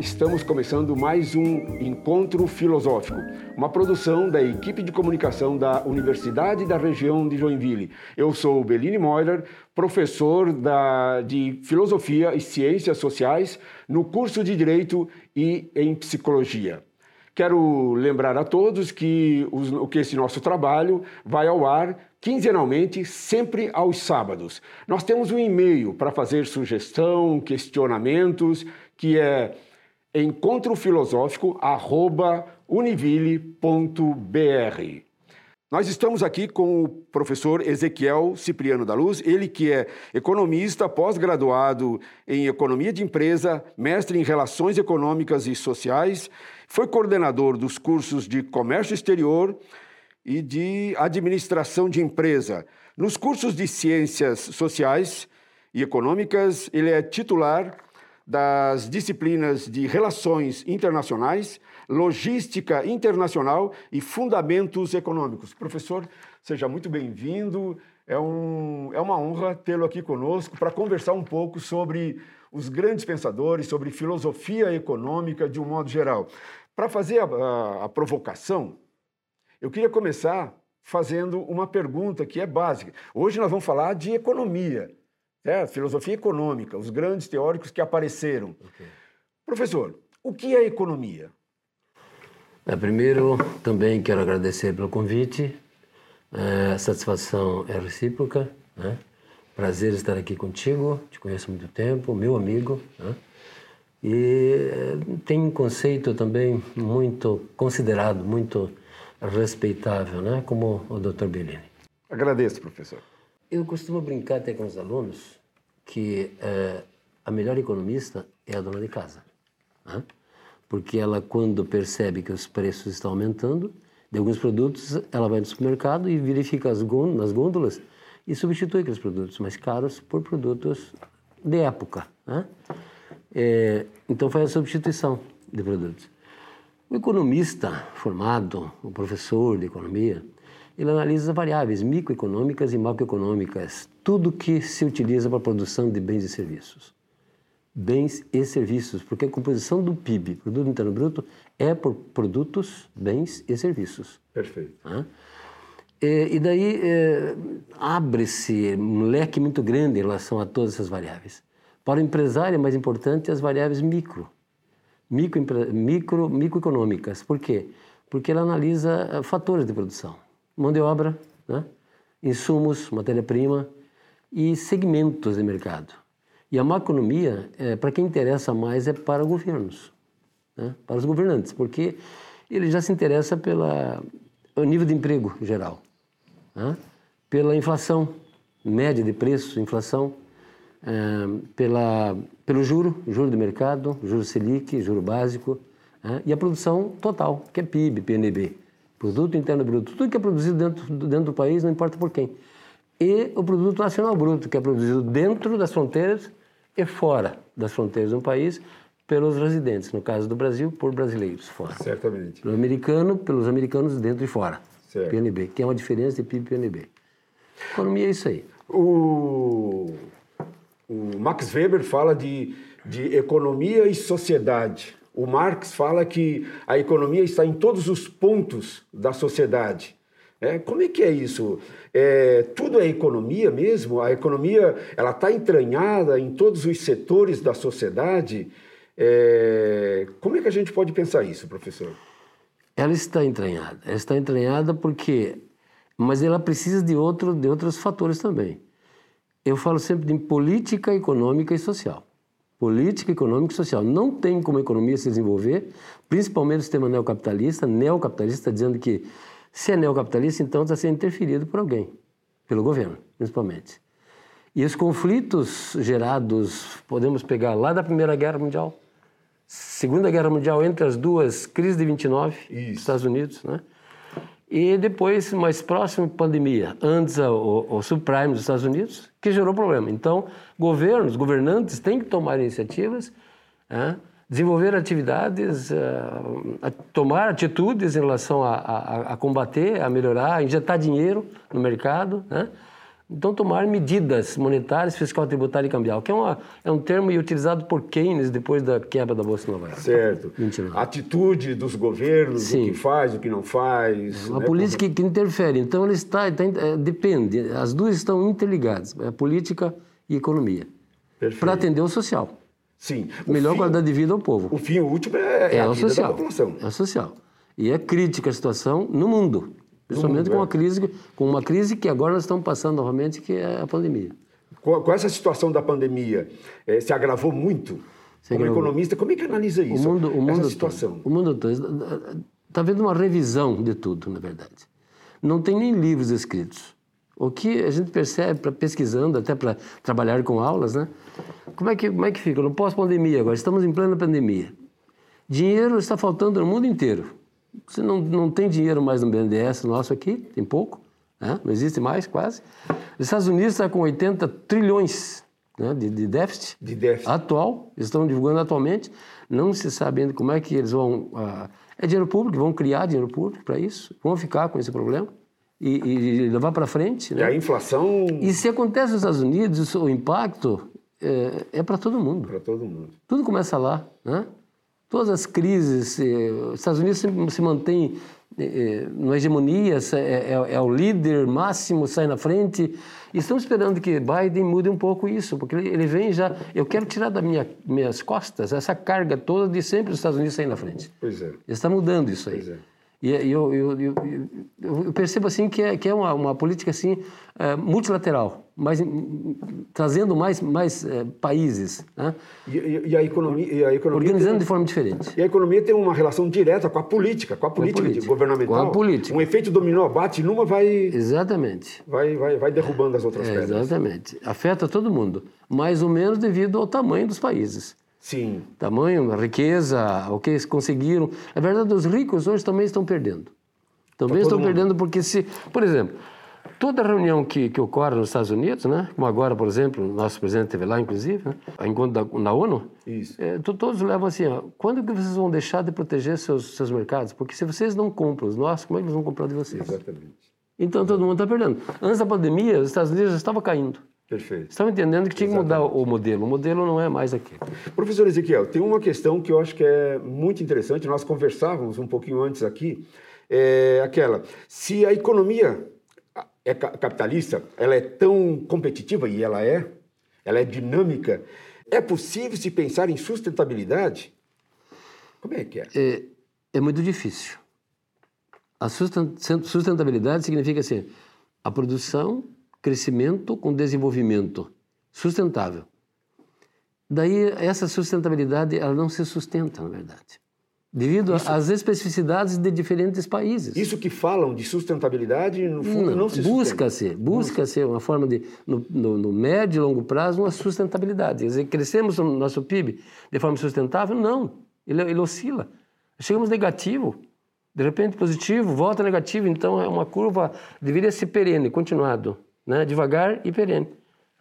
estamos começando mais um Encontro Filosófico, uma produção da equipe de comunicação da Universidade da Região de Joinville. Eu sou Beline Moiler, professor da, de Filosofia e Ciências Sociais no curso de Direito e em Psicologia. Quero lembrar a todos que, os, que esse nosso trabalho vai ao ar quinzenalmente, sempre aos sábados. Nós temos um e-mail para fazer sugestão, questionamentos, que é encontrofilosófico@univille.br. Nós estamos aqui com o professor Ezequiel Cipriano da Luz, ele que é economista, pós-graduado em economia de empresa, mestre em relações econômicas e sociais, foi coordenador dos cursos de comércio exterior e de administração de empresa. Nos cursos de ciências sociais e econômicas, ele é titular das disciplinas de Relações Internacionais, Logística Internacional e Fundamentos Econômicos. Professor, seja muito bem-vindo. É, um, é uma honra tê-lo aqui conosco para conversar um pouco sobre os grandes pensadores, sobre filosofia econômica de um modo geral. Para fazer a, a, a provocação, eu queria começar fazendo uma pergunta que é básica. Hoje nós vamos falar de economia. É, filosofia econômica, os grandes teóricos que apareceram. Okay. Professor, o que é economia? É, primeiro, também quero agradecer pelo convite. É, a satisfação é recíproca. Né? Prazer estar aqui contigo. Te conheço há muito tempo, meu amigo. Né? E é, tem um conceito também muito considerado, muito respeitável, né? como o Dr. Bellini. Agradeço, professor. Eu costumo brincar até com os alunos que é, a melhor economista é a dona de casa. Né? Porque ela, quando percebe que os preços estão aumentando de alguns produtos, ela vai no supermercado e verifica as nas gôndolas e substitui aqueles produtos mais caros por produtos de época. Né? É, então faz a substituição de produtos. O economista formado, o professor de economia, ele analisa variáveis microeconômicas e macroeconômicas, tudo que se utiliza para a produção de bens e serviços. Bens e serviços, porque a composição do PIB, Produto Interno Bruto, é por produtos, bens e serviços. Perfeito. E, e daí é, abre-se um leque muito grande em relação a todas essas variáveis. Para o empresário é mais importante as variáveis micro, micro, micro microeconômicas. Por quê? Porque ela analisa eh, fatores de produção mão de obra, né? insumos, matéria-prima e segmentos de mercado. E a macroeconomia, é, para quem interessa mais, é para governos, né? para os governantes, porque ele já se interessa pelo nível de emprego geral, né? pela inflação média de preço, inflação, é, pela, pelo juro, juro de mercado, juro Selic, juro básico, né? e a produção total, que é PIB, PNB. Produto Interno Bruto, tudo que é produzido dentro, dentro do país, não importa por quem. E o Produto Nacional Bruto, que é produzido dentro das fronteiras e fora das fronteiras do país, pelos residentes, no caso do Brasil, por brasileiros fora. Certamente. Pelo americano, pelos americanos dentro e fora. Certo. PNB, que é uma diferença de PIB e PNB. Economia é isso aí. O, o Max Weber fala de, de economia e sociedade. O Marx fala que a economia está em todos os pontos da sociedade. É, como é que é isso? É, tudo é economia mesmo? A economia ela está entranhada em todos os setores da sociedade? É, como é que a gente pode pensar isso, professor? Ela está entranhada. Ela está entranhada porque, mas ela precisa de outro, de outros fatores também. Eu falo sempre de política econômica e social política, econômica e social. Não tem como a economia se desenvolver, principalmente o sistema neocapitalista. Neocapitalista está dizendo que se é neocapitalista, então está sendo interferido por alguém, pelo governo, principalmente. E os conflitos gerados, podemos pegar lá da Primeira Guerra Mundial, Segunda Guerra Mundial, entre as duas, crise de 29, Isso. Estados Unidos, né? E depois, mais próximo, pandemia. Antes, o, o subprime dos Estados Unidos, que gerou problema. Então, governos, governantes têm que tomar iniciativas, é, desenvolver atividades, é, tomar atitudes em relação a, a, a, combater, a melhorar, a injetar dinheiro no mercado, né? Então, tomar medidas monetárias, fiscal, tributária e cambial, que é, uma, é um termo utilizado por Keynes depois da quebra da Bolsa de Nova York. Certo. Mentira. Atitude dos governos, Sim. o que faz, o que não faz. Uma né? política que, que, interfere. Então, ele está, está, é, depende, as duas estão interligadas, a política e a economia, para atender o social. Sim. O Melhor fim, qualidade de vida ao povo. O fim último é, é, é a o vida social. da população. É o social. E é crítica a situação no mundo. Principalmente com, uma crise, com uma crise que agora nós estamos passando novamente, que é a pandemia. Com, com essa situação da pandemia, eh, se agravou muito? Se como agravou. economista, como é que analisa isso, o mundo, o mundo essa situação? Todo, o mundo todo. Está havendo uma revisão de tudo, na verdade. Não tem nem livros escritos. O que a gente percebe, pra, pesquisando, até para trabalhar com aulas, né? Como é que, como é que fica? No pós-pandemia agora, estamos em plena pandemia. Dinheiro está faltando no mundo inteiro. Você não, não tem dinheiro mais no BNDES nosso aqui, tem pouco, né? não existe mais quase. Os Estados Unidos está com 80 trilhões né, de, de, déficit, de déficit atual, eles estão divulgando atualmente, não se sabe ainda como é que eles vão... Uh, é dinheiro público, vão criar dinheiro público para isso, vão ficar com esse problema. E, e, levar para frente. Né? E a inflação. E se acontece nos Estados Unidos, o impacto é, é para todo mundo. Para todo mundo. Tudo começa lá. Né? Todas as crises, eh, os Estados Unidos sempre se mantém eh, eh, na hegemonia, é, é, é, o líder máximo, sai na frente. E estamos esperando que Biden mude um pouco isso, porque ele vem já. Eu quero tirar das minha, minhas costas essa carga toda de sempre os Estados Unidos sair na frente. Pois é. Ele está mudando isso aí. Pois é. E eu, eu, eu, eu, percebo assim que é, que é uma, uma política assim multilateral, mas trazendo mais, mais é, países. Né? E, e, a economia, e a economia Organizando tem, de forma diferente. E a economia tem uma relação direta com a política, com a política, com a política governamental. Com a política. Um efeito dominó, bate numa, vai... Exatamente. Vai, vai, vai derrubando as outras é, pedras. Exatamente. Afeta todo mundo, mais ou menos devido ao tamanho dos países. Sim. Tamanho, riqueza, o que eles conseguiram. Na verdade, os ricos hoje também estão perdendo. Também tá estão mundo. perdendo porque se... Por exemplo, toda reunião que, que ocorre nos Estados Unidos, né? como agora, por exemplo, o nosso presidente esteve lá, inclusive, né? enquanto da, na ONU, é, todos levam assim, ó, quando que vocês vão deixar de proteger seus, seus mercados? Porque se vocês não compram os nossos, como é que eles vão comprar de vocês? Exatamente. Então todo mundo está perdendo. Antes da pandemia, os Estados Unidos já estavam caindo. Perfeito. Estão entendendo que tinha que mudar o modelo. O modelo não é mais aqui. Professor Ezequiel, tem uma questão que eu acho que é muito interessante. Nós conversávamos um pouquinho antes aqui. É aquela: se a economia é capitalista, ela é tão competitiva e ela é, ela é dinâmica. É possível se pensar em sustentabilidade? Como é que é? É, é muito difícil. A sustentabilidade significa assim: a produção crescimento com desenvolvimento sustentável. Daí essa sustentabilidade ela não se sustenta, na verdade, devido isso, às especificidades de diferentes países. Isso que falam de sustentabilidade no fundo não, não se busca-se, busca-se uma forma de no, no, no, médio e longo prazo uma sustentabilidade. Quer dizer, crescemos o nosso PIB de forma sustentável? Não, ele, ele oscila. Chegamos negativo, de repente positivo, volta negativo, então é uma curva deveria ser perene, continuado né? devagar e perene.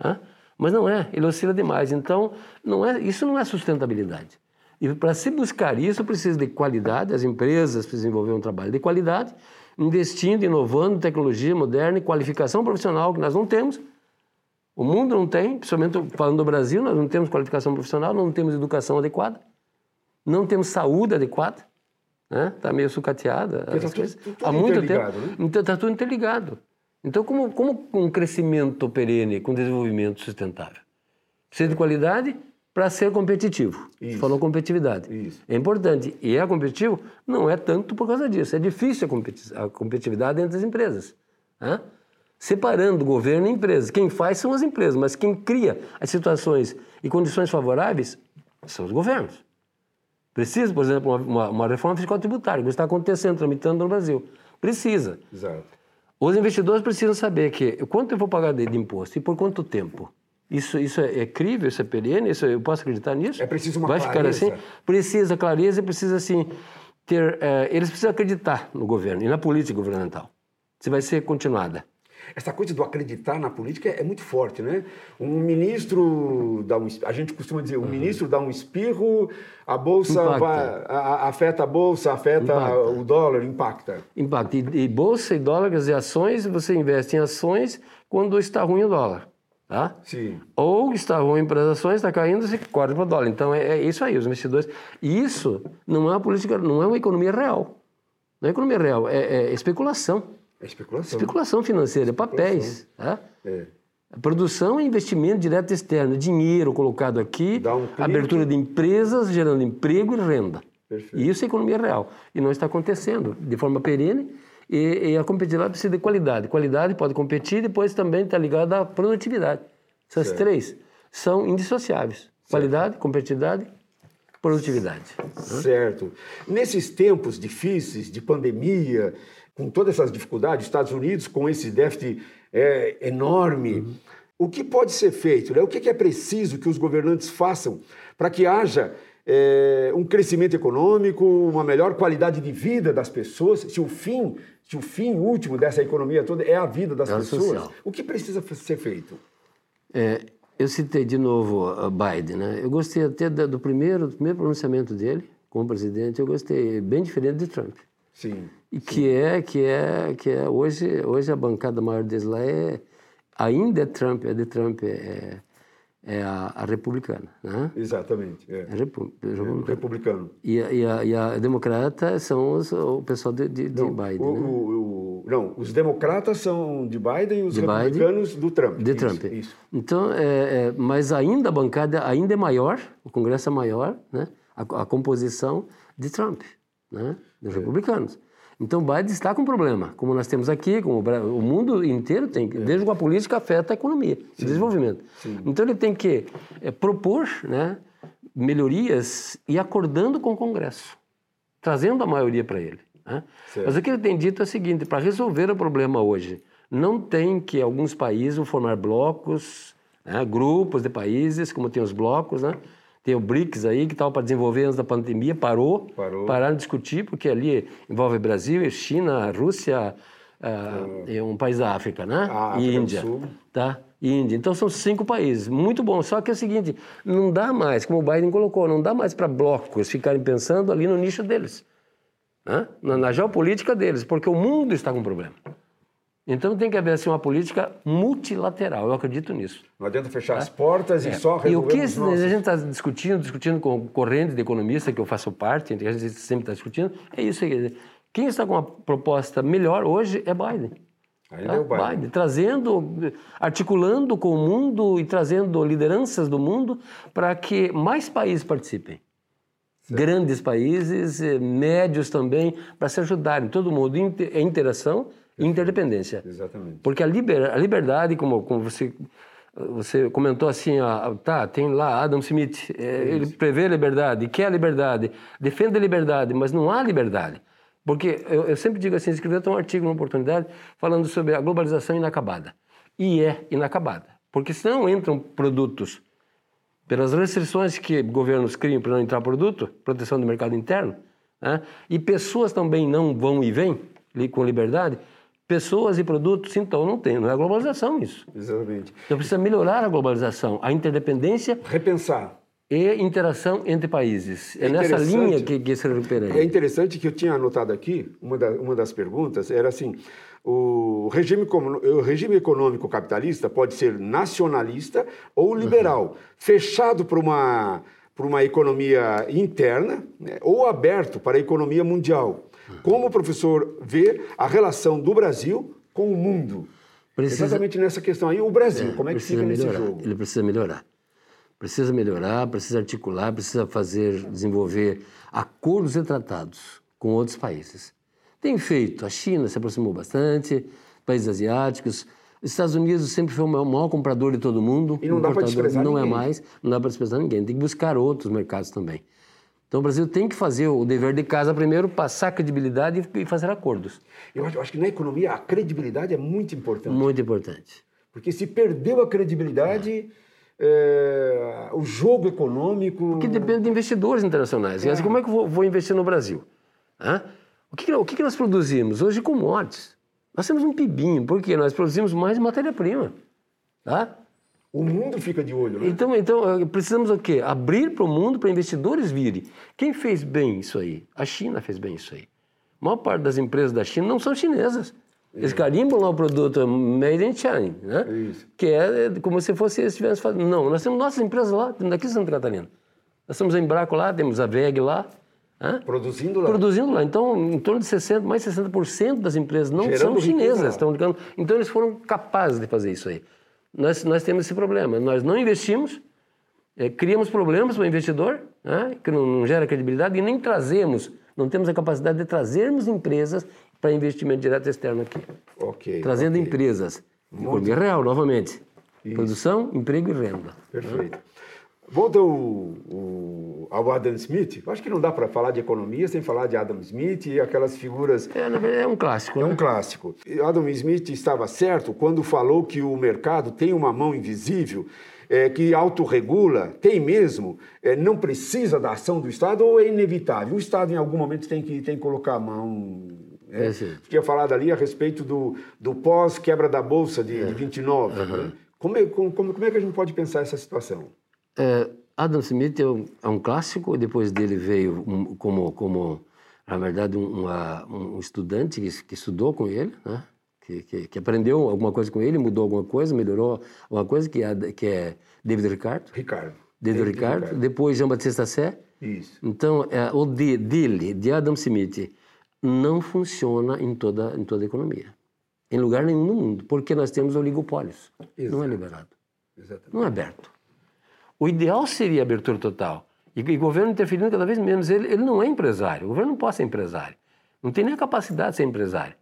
Né? Mas não é, ele oscila demais. Então, não é, isso não é sustentabilidade. E para se buscar isso, precisa de qualidade, as empresas precisam desenvolver um trabalho de qualidade, investindo, inovando tecnologia moderna e qualificação profissional, que nós não temos. O mundo não tem, principalmente falando do Brasil, nós não temos qualificação profissional, não temos educação adequada, não temos saúde adequada, está né? Tá meio sucateada. Tá tudo, tudo Há muito tempo. Né? Então está tudo interligado. Então, como, como um crescimento perene com desenvolvimento sustentável? Precisa de qualidade para ser competitivo. Isso. Você falou competitividade. Isso. É importante. E é competitivo? Não é tanto por causa disso. É difícil a, competi a competitividade entre as empresas. Né? Separando governo e empresa. Quem faz são as empresas, mas quem cria as situações e condições favoráveis são os governos. Precisa, por exemplo, uma, uma reforma fiscal tributária, que está acontecendo, tramitando no Brasil. Precisa. Exato. Os investidores precisam saber que quanto eu vou pagar de imposto e por quanto tempo. Isso, isso é, é crível, isso é perene, isso, eu posso acreditar nisso? É preciso uma Vai clareza. ficar assim? Precisa clareza e precisa, assim, ter... É, eles precisam acreditar no governo e na política governamental. Se vai ser continuada. Essa coisa do acreditar na política é, muito forte, né? Um ministro dá um, a gente costuma dizer, um uhum. ministro dá um espirro, a bolsa vai, a, afeta a bolsa, afeta impacta. o dólar, impacta. Impacta. E, e bolsa e dólar, quer dizer, ações, você investe em ações quando está ruim o dólar. Tá? Sim. Ou está ruim para as ações, está caindo, você corta para o dólar. Então é, é, isso aí, os investidores. E isso não é uma política, não é uma economia real. Não é economia real, é, é especulação. É especulação. Especulação financeira, especulação. papéis. Tá? É. Produção é investimento direto externo, dinheiro colocado aqui, um abertura de empresas, gerando emprego e renda. Perfeito. E isso é economia real. E não está acontecendo de forma perene e, e a competitividade precisa de qualidade. Qualidade pode competir, depois também está ligada à produtividade. Essas certo. três são indissociáveis. Certo. Qualidade, competitividade, produtividade. Certo. Nesses tempos difíceis de pandemia, com todas essas dificuldades, Estados Unidos com esse déficit é, enorme, uhum. o que pode ser feito? Né? O que é preciso que os governantes façam para que haja é, um crescimento econômico, uma melhor qualidade de vida das pessoas, se o fim que o fim último dessa economia toda é a vida das é pessoas, social. o que precisa ser feito? É, eu citei de novo a Biden, né? Eu gostei até do primeiro, do primeiro pronunciamento dele como presidente, eu gostei, bem diferente de Trump. Sim. E sim. que é que é que é hoje hoje a bancada maior deles lá é ainda é Trump, é de Trump, é, é a, a, republicana, né? Exatamente. É. é repu republicano. É republicano. E a, e, a, e a democrata são os, o pessoal de, de, não, de Biden. O, né? o, o, não, os democratas são de Biden e os de republicanos Biden, do Trump. De isso, Trump. Isso. Então, é, é, mas ainda a bancada ainda é maior, o Congresso é maior, né? A, a composição de Trump, né? Dos é. republicanos. Então, Biden está com problema, como nós temos aqui, como o mundo inteiro tem. É. Veja como a política afeta a economia, Sim. o desenvolvimento. Sim. Então, ele tem que é, propor né, melhorias e acordando com o Congresso, trazendo a maioria para ele. Né? Mas o que ele tem dito é o seguinte: para resolver o problema hoje, não tem que alguns países formar blocos, né, grupos de países, como tem os blocos, né? Tem o BRICS aí, que estava para desenvolver antes da pandemia, parou, parou. pararam de discutir, porque ali envolve Brasil, China, Rússia, uh, e um país da África, né? A África e Índia. Tá? Índia. Então são cinco países. Muito bom. Só que é o seguinte, não dá mais, como o Biden colocou, não dá mais para blocos ficarem pensando ali no nicho deles. Né? Na, na geopolítica deles, porque o mundo está com problema. Então tem que haver assim, uma política multilateral, eu acredito nisso. Não adianta fechar tá? as portas é. e só resolver E o que a gente está discutindo, discutindo com corrente de economista, que eu faço parte, a gente sempre está discutindo, é isso aí. Quem está com uma proposta melhor hoje é Biden. Ainda tá? é o Biden. Biden. Trazendo, articulando com o mundo e trazendo lideranças do mundo para que mais países participem. Certo. Grandes países, eh, médios também, para se ajudarem. Todo mundo em interação interdependência. Exatamente. Porque a, liber, a liberdade, como, como você, você comentou assim, ó, tá, tem lá Adam Smith, é, ele prevê a liberdade, quer a liberdade, defende a liberdade, mas não há liberdade. Porque eu, eu sempre digo assim, escrevi até um artigo numa oportunidade falando sobre a globalização inacabada. E é inacabada. Porque senão entram produtos pelas restrições que governos criam para não entrar produto, proteção do mercado interno, né? e pessoas também não vão e vêm com liberdade, pessoas e produtos, então não tem, não é globalização isso. Exatamente. Então precisa melhorar a globalização, a interdependência. Repensar. E interação entre países. É, é nessa linha que, que se recupera. É interessante que eu tinha anotado aqui, uma, da, uma das perguntas era assim, o regime, o regime econômico capitalista pode ser nacionalista ou liberal, uhum. fechado para uma, para uma economia interna né, ou aberto para a economia mundial. Como o professor vê a relação do Brasil com o mundo? Precisa... Exatamente nessa questão aí, o Brasil, é, como é que fica melhorar. nesse jogo? Ele precisa melhorar. Precisa melhorar, precisa articular, precisa fazer, desenvolver acordos e tratados com outros países. Tem feito, a China se aproximou bastante, países asiáticos, os Estados Unidos sempre foi o maior comprador de todo mundo. E não dá para desprezar Não é ninguém. é mais, não dá para desprezar ninguém. Tem que buscar outros mercados também. Então o Brasil tem que fazer o dever de casa primeiro, passar credibilidade e fazer acordos. Eu acho, eu acho que na economia a credibilidade é muito importante. Muito importante. Porque se perdeu a credibilidade, é, o jogo econômico. Porque depende de investidores internacionais. É. E assim, como é que eu vou, vou investir no Brasil? Hã? O, que, o que nós produzimos? Hoje, commodities. Nós temos um pibinho, porque nós produzimos mais matéria-prima. Tá? O mundo fica de olho, né? Então, então precisamos o quê? Abrir para o mundo para investidores virem. Quem fez bem isso aí? A China fez bem isso aí. A maior parte das empresas da China não são chinesas. Eles carimbam lá o produto made in China, né? Isso. Que é como se fosse eles estivessem fazendo. Não, nós temos nossas empresas lá, temos daqui de Santa Catarina. Nós temos a Embraco lá, temos a VEG lá. Produzindo lá. Produzindo lá. Então, em torno de 60%, mais 60% das empresas não Gerando são chinesas. Estão ligando. Então, eles foram capazes de fazer isso aí. Nós, nós temos esse problema. Nós não investimos, eh, criamos problemas para o investidor, né, que não, não gera credibilidade, e nem trazemos, não temos a capacidade de trazermos empresas para investimento direto externo aqui. Ok. Trazendo ok. empresas. Economia real, novamente. Produção, emprego e renda. Perfeito. Volta o, o, ao Adam Smith. Eu Acho que não dá para falar de economia sem falar de Adam Smith e aquelas figuras. É, é um clássico, É né? um clássico. Adam Smith estava certo quando falou que o mercado tem uma mão invisível é, que autorregula, tem mesmo, é, não precisa da ação do Estado ou é inevitável? O Estado, em algum momento, tem que, tem que colocar a mão. É, É, sim. tinha falado ali a respeito do, do pós-quebra da Bolsa de, de 29. né? Como, é, como, como como é que a gente pode pensar essa situação? É, Adam Smith é um, é um clássico, depois dele veio um- como, como na verdade, um, uma- um estudante que, que estudou com ele, né? que, que, que aprendeu alguma coisa com ele, mudou alguma coisa, melhorou alguma coisa, que é, que é David Ricardo. Ricardo. David Ricardo, depois Jean Batista Sé. Isso. Então, é, o de, dele, de Adam Smith, não funciona em toda, em toda a economia. Em lugar nenhum no mundo, porque nós temos oligopólios. Não é liberado. Exatamente. Não é aberto. O ideal seria abertura total. E, e o governo interferindo cada vez menos. Ele, ele não é empresário. O governo não pode ser empresário. Não tem nem a capacidade de ser empresário.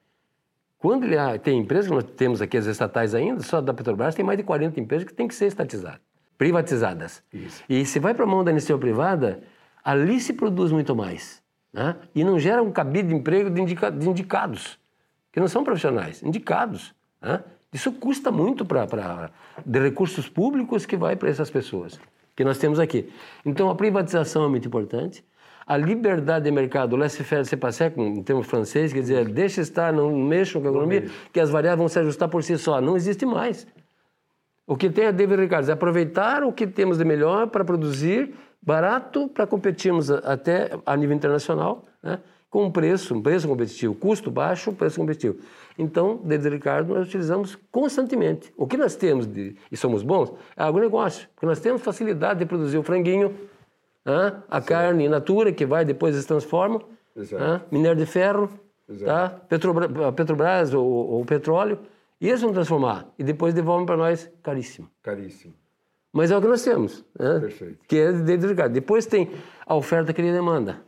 Quando ele ah, tem empresas, nós temos aqui as estatais ainda, só da Petrobras tem mais de 40 empresas que têm que ser estatizadas, privatizadas. Isso. E se vai para a mão da iniciativa privada, ali se produz muito mais. Né? E não gera um cabide de emprego de, indica- de indicados, que não são profissionais, indicados. né? Isso custa muito para de recursos públicos que vai para essas pessoas que nós temos aqui. Então a privatização é muito importante. A liberdade de mercado, laissez-faire, c'est passer, em termos francês, quer dizer, deixa estar, não mexam com a economia, que as variáveis vão se ajustar por si só. Não existe mais. O que tem a David Ricardo é aproveitar o que temos de melhor para produzir barato para competirmos até a nível internacional, né? Com um preço, um preço competitivo, custo baixo, preço competitivo. Então, David Ricardo nós utilizamos constantemente. O que nós temos de, e somos bons é agronegócio, porque nós temos facilidade de produzir o franguinho, a carne in natura que vai depois se transforma, né? minério de ferro, Exato. tá? Petrobra- a Petrobras ou, ou petróleo, e eles vão transformar e depois devolvem para nós caríssimo. Caríssimo. Mas é o que nós temos, né? Perfeito. que é de Ricardo. Depois tem a oferta que ele demanda.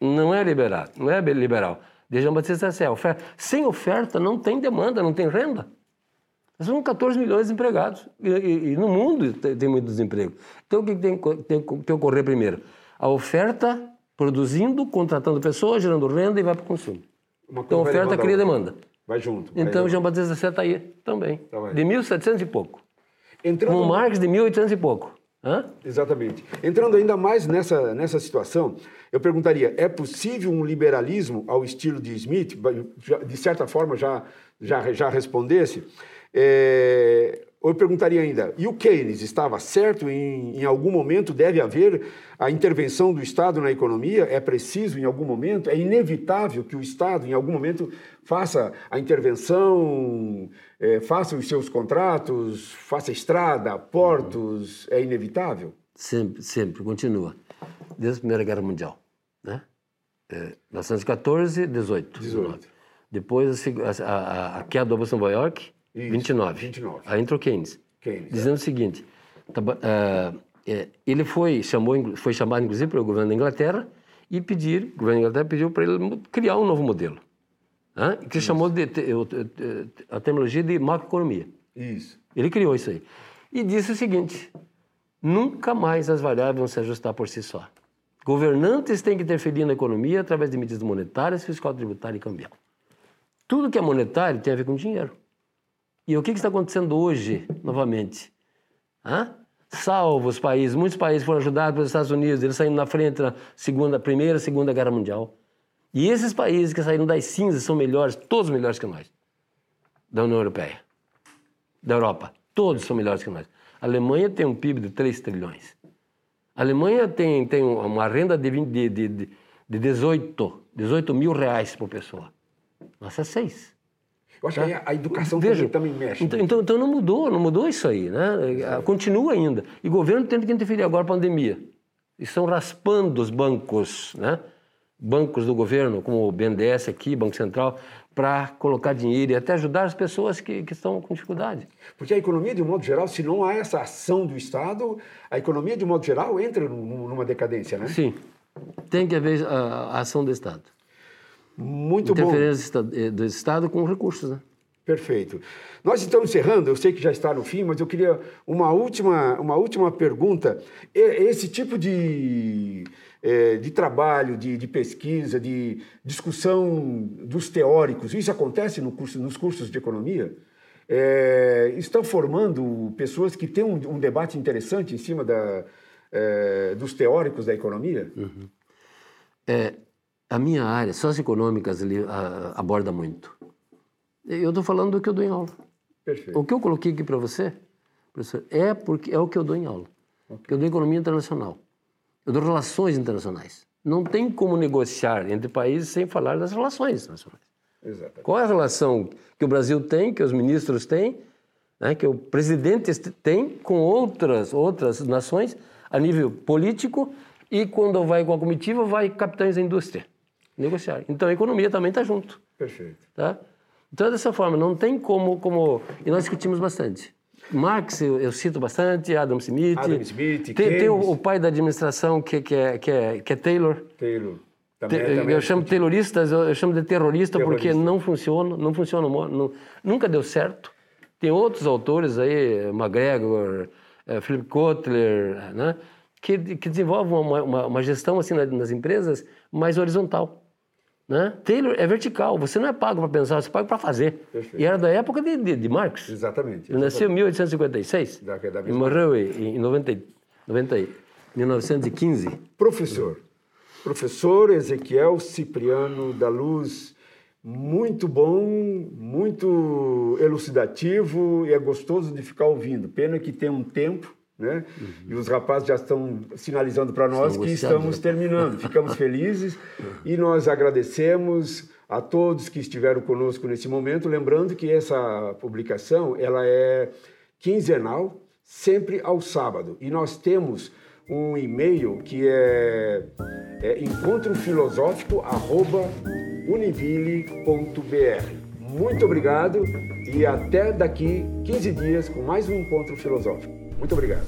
Não é liberado, não é liberal. De Jean Batista Sé, oferta. Sem oferta não tem demanda, não tem renda. Somos 14 milhões de empregados e, e- e no mundo tem, tem muito desemprego. Então o que tem, que- tem que ocorrer primeiro? A oferta produzindo, contratando pessoas, gerando renda e vai para o consumo. Então vai oferta levando a cria demanda. Vai junto. vai Então. Jean Batista Sé está aí também. Tá de 1700 e pouco. Entrando, Com Marx de 1800 e pouco. Hã? Exatamente. Entrando ainda mais nessa, nessa situação, eu perguntaria: é possível um liberalismo ao estilo de Smith? De certa forma, já, já, já respondesse. É, eu perguntaria ainda: e o Keynes estava certo? Em, em algum momento deve haver a intervenção do Estado na economia? É preciso em algum momento? É inevitável que o Estado, em algum momento, faça a intervenção, é, faça os seus contratos, faça estrada, portos? É inevitável? Sempre, sempre, continua. Desde a Primeira Guerra Mundial. Né? É, 1914, 18. 18. Depois a a, a- queda Bolsa de Nova York, Isso, 29. 29. Aí entrou Keynes. Keynes, Dizendo o seguinte, é, ele foi, chamou, foi chamado inclusive pelo governo da Inglaterra e pedir, o governo da Inglaterra pediu para ele criar um novo modelo. Né? Que chamou de, a terminologia de macroeconomia. Isso. Ele criou isso aí. E disse o seguinte: nunca mais as variáveis vão se ajustar por si só. Governantes têm que interferir na economia através de medidas monetárias, fiscal, tributária e cambial. Tudo que é monetário tem a ver com dinheiro. E o que está acontecendo hoje, novamente? Hã? Salvo os países, muitos países foram ajudados pelos Estados Unidos, eles saíram na frente na segunda, primeira segunda guerra mundial. E esses países que saíram das cinzas são melhores, todos melhores que nós. da União Europeia, da Europa. Todos são melhores que nós. A Alemanha tem um PIB de 3 trilhões. A Alemanha tem, tem uma renda de, 20, de, de, de 18, 18 mil reais por pessoa. Nossa, é 6. Eu acho tá? que a educação Veja, também, também mexe. Então, então, então, não mudou, não mudou isso aí, né? É. Continua ainda. E o governo tem que interferir agora a pandemia. Estão raspando os bancos, né? Bancos do governo, como o BNDES aqui, Banco Central, para colocar dinheiro e até ajudar as pessoas que, que estão com dificuldade. Porque a economia, de um modo geral, se não há essa ação do Estado, a economia, de um modo geral, entra numa decadência, né? Sim. Tem que haver a, a ação do Estado. Muito Interferência bom. Interferência do Estado com recursos, né? Perfeito. Nós estamos encerrando, eu sei que já está no fim, mas eu queria uma última, uma última pergunta. Esse tipo de, é, de trabalho, de, de, pesquisa, de discussão dos teóricos, isso acontece no curso, nos cursos de economia? É, estão formando pessoas que têm um, um debate interessante em cima da, é, dos teóricos da economia? Uhum. É, a minha área, socioeconômicas, ele a, aborda muito. Eu estou falando do que eu dou em aula. Perfeito. O que eu coloquei aqui para você, professor, é porque é o que eu dou em aula. Okay. Eu dou economia internacional. Eu dou relações internacionais. Não tem como negociar entre países sem falar das relações internacionais. Exatamente. Qual é a relação que o Brasil tem, que os ministros têm, né, que o presidente tem com outras outras nações a nível político e quando vai com a comitiva vai capitães da indústria negociar. Então a economia também está junto. Perfeito. Tá? Então, dessa forma, não tem como, como... E nós discutimos bastante. Marx eu, eu cito bastante, Adam Smith. Adam Smith, tem, tem o, o, pai da administração que, que, é, que, é, que é Taylor. Taylor. Também, Te, também eu é chamo tayloristas, eu, eu, chamo de terrorista, terrorista, porque não funciona, não funciona, não, nunca deu certo. Tem outros autores aí, McGregor, é, Philip Kotler, né, que, que desenvolvem uma, uma, uma gestão assim nas empresas mais horizontal. Né? Taylor é vertical, você não é pago para pensar, você é pago para fazer. Perfeito. E era da época de, de, de Marx. Exatamente. Ele nasceu em 1856 da, da e morreu em, em 90, 90, 1915. Professor, professor Ezequiel Cipriano da Luz, muito bom, muito elucidativo e é gostoso de ficar ouvindo. Pena que tem um tempo né? Uhum. E os rapazes já estão sinalizando para nós que estamos terminando. Ficamos felizes e nós agradecemos a todos que estiveram conosco nesse momento, lembrando que essa publicação ela é quinzenal, sempre ao sábado. E nós temos um e-mail que é, é encontrofilosófico@univille.br. Muito obrigado e até daqui 15 dias com mais um encontro filosófico. Muito obrigado.